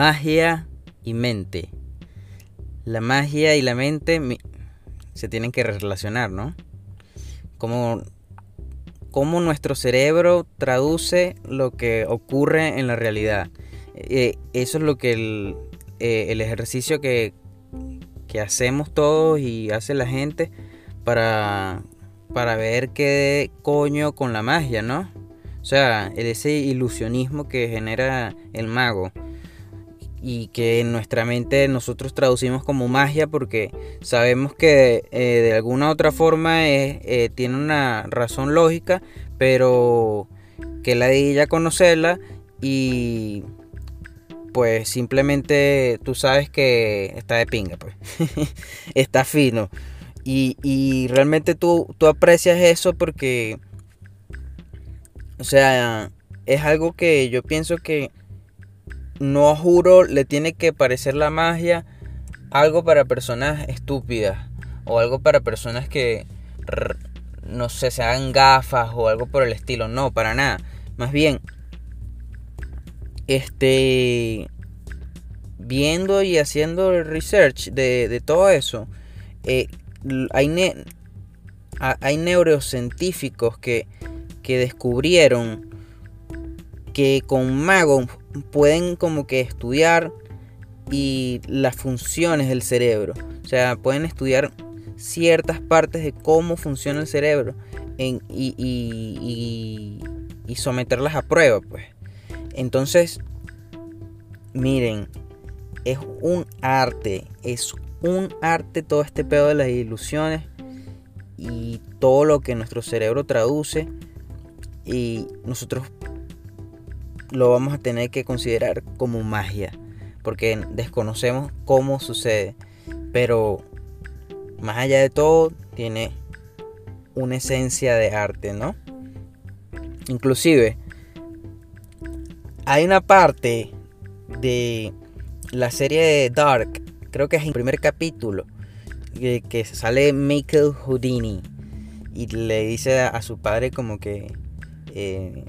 Magia y mente. La magia y la mente se tienen que relacionar, ¿no? Como, nuestro cerebro traduce lo que ocurre en la realidad. Eh, eso es lo que el, eh, el ejercicio que, que, hacemos todos y hace la gente para, para ver qué coño con la magia, ¿no? O sea, ese ilusionismo que genera el mago y que en nuestra mente nosotros traducimos como magia porque sabemos que eh, de alguna otra forma eh, tiene una razón lógica, pero que la de ella conocerla y pues simplemente tú sabes que está de pinga, pues está fino. Y, y realmente tú, tú aprecias eso porque, o sea, es algo que yo pienso que no juro, le tiene que parecer la magia algo para personas estúpidas o algo para personas que no sé, se hagan gafas o algo por el estilo. No, para nada. Más bien, este, viendo y haciendo el research de, todo eso, eh, hay, hay neurocientíficos que, que descubrieron que con magos pueden como que estudiar y las funciones del cerebro. O sea, pueden estudiar ciertas partes de cómo funciona el cerebro y, y, someterlas a prueba. Pues. Entonces, miren, es un arte, es un arte todo este pedo de las ilusiones y todo lo que nuestro cerebro traduce y nosotros lo vamos a tener que considerar como magia, porque desconocemos cómo sucede, pero más allá de todo tiene una esencia de arte, ¿no? Inclusive hay una parte de la serie de Dark, creo que es el primer capítulo, que, sale Michael Houdini y le dice a, su padre como que eh,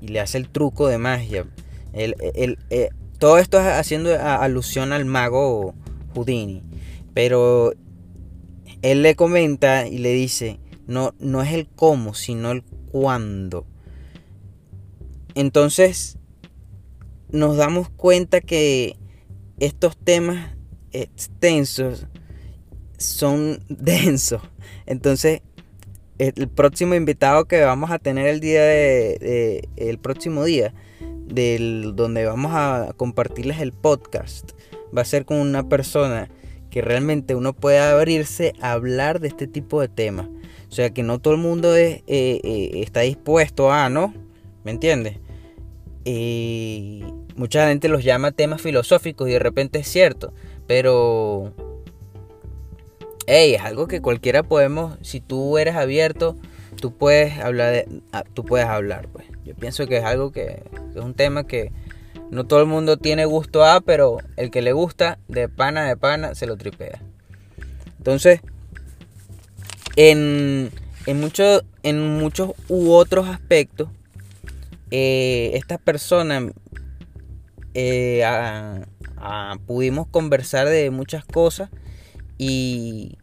y le hace el truco de magia. Eh, todo esto es haciendo alusión al mago Houdini. Pero él le comenta y le dice, no, no es el cómo, sino el cuándo. Entonces nos damos cuenta que estos temas extensos son densos. Entonces el próximo invitado que vamos a tener el día de, el próximo día del donde vamos a compartirles el podcast va a ser con una persona que realmente uno pueda abrirse a hablar de este tipo de temas o sea que no todo el mundo es, eh, eh, está dispuesto a no me entiendes y mucha gente los llama temas filosóficos y de repente es cierto pero es algo que cualquiera podemos, si tú eres abierto, tú puedes hablar, de, ah, tú puedes hablar, pues. Yo pienso que es algo que, es un tema que no todo el mundo tiene gusto a, pero el que le gusta, de pana de pana, se lo tripea. Entonces, en, en, en muchos u otros aspectos, eh, estas personas eh, pudimos conversar de muchas cosas y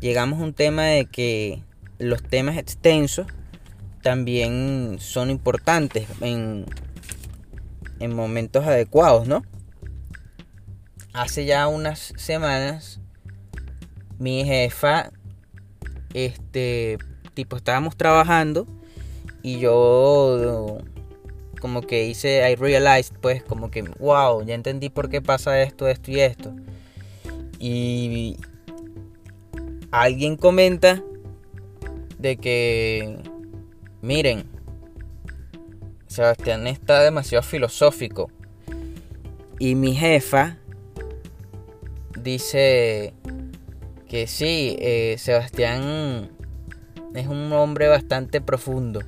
llegamos a un tema de que los temas extensos también son importantes en, en momentos adecuados, ¿no? Hace ya unas semanas mi jefa, este, tipo, estábamos trabajando y yo como que hice, I realized, pues, como que, wow, ya entendí por qué pasa esto, esto y esto. Y alguien comenta de que, miren, Sebastián está demasiado filosófico. Y mi jefa dice que sí, eh, Sebastián es un hombre bastante profundo.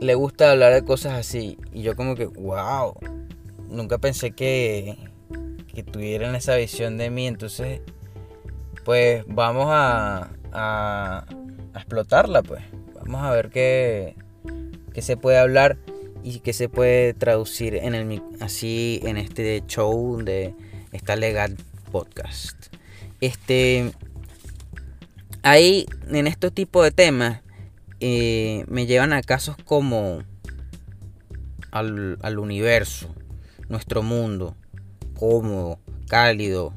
Le gusta hablar de cosas así. Y yo como que, wow, nunca pensé que, que tuvieran esa visión de mí. Entonces pues vamos a, a, explotarla, pues. Vamos a ver qué, qué, se puede hablar. y que se puede traducir en el así en este show de esta legal podcast. Este ahí en este tipo de temas eh, me llevan a casos como al, al universo, nuestro mundo, cómodo, cálido,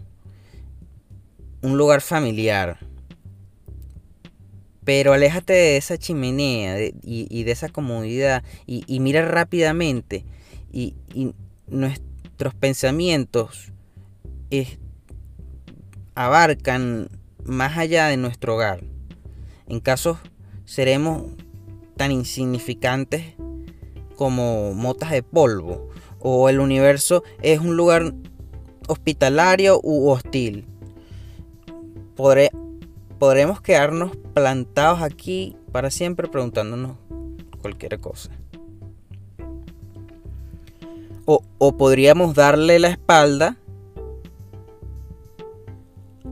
un lugar familiar. Pero aléjate de esa chimenea y, de esa comodidad y, mira rápidamente y, nuestros pensamientos abarcan más allá de nuestro hogar. En casos seremos tan insignificantes como motas de polvo o el universo es un lugar hospitalario u hostil. Podremos quedarnos plantados aquí para siempre preguntándonos cualquier cosa. O, o podríamos darle la espalda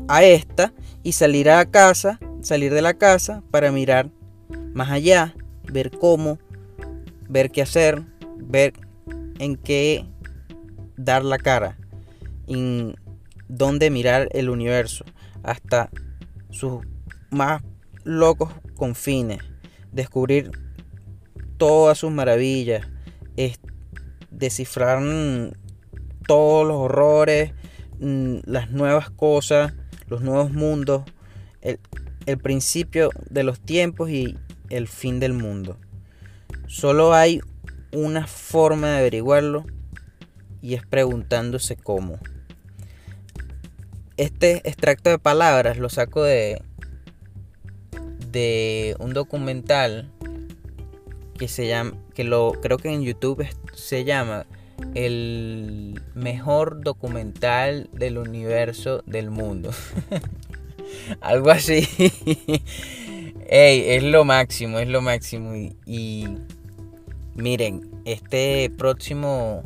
a esta y salir a la casa, salir de la casa para mirar más allá, ver cómo, ver qué hacer, ver en qué dar la cara, en dónde mirar el universo, hasta sus más locos confines, descubrir todas sus maravillas, descifrar todos los horrores, mm, las nuevas cosas, los nuevos mundos, el, el principio de los tiempos y el fin del mundo. Solo hay una forma de averiguarlo y es preguntándose cómo. Este extracto de palabras lo saco de de un documental que se llama que lo creo que en YouTube se llama el mejor documental del universo del mundo. Algo así. Ey, es lo máximo, es lo máximo. y Miren, este próximo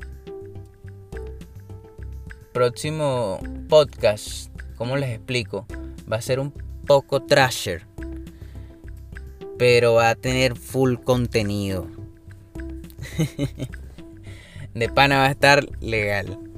próximo podcast, ¿cómo les explico? Va a ser un poco trasher, pero va a tener full contenido. De pana va a estar legal.